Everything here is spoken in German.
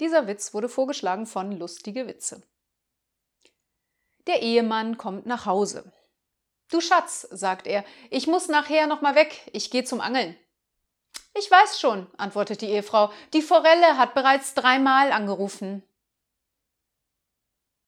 Dieser Witz wurde vorgeschlagen von Lustige Witze. Der Ehemann kommt nach Hause. Du Schatz, sagt er, ich muss nachher noch mal weg, ich gehe zum Angeln. Ich weiß schon, antwortet die Ehefrau, die Forelle hat bereits dreimal angerufen.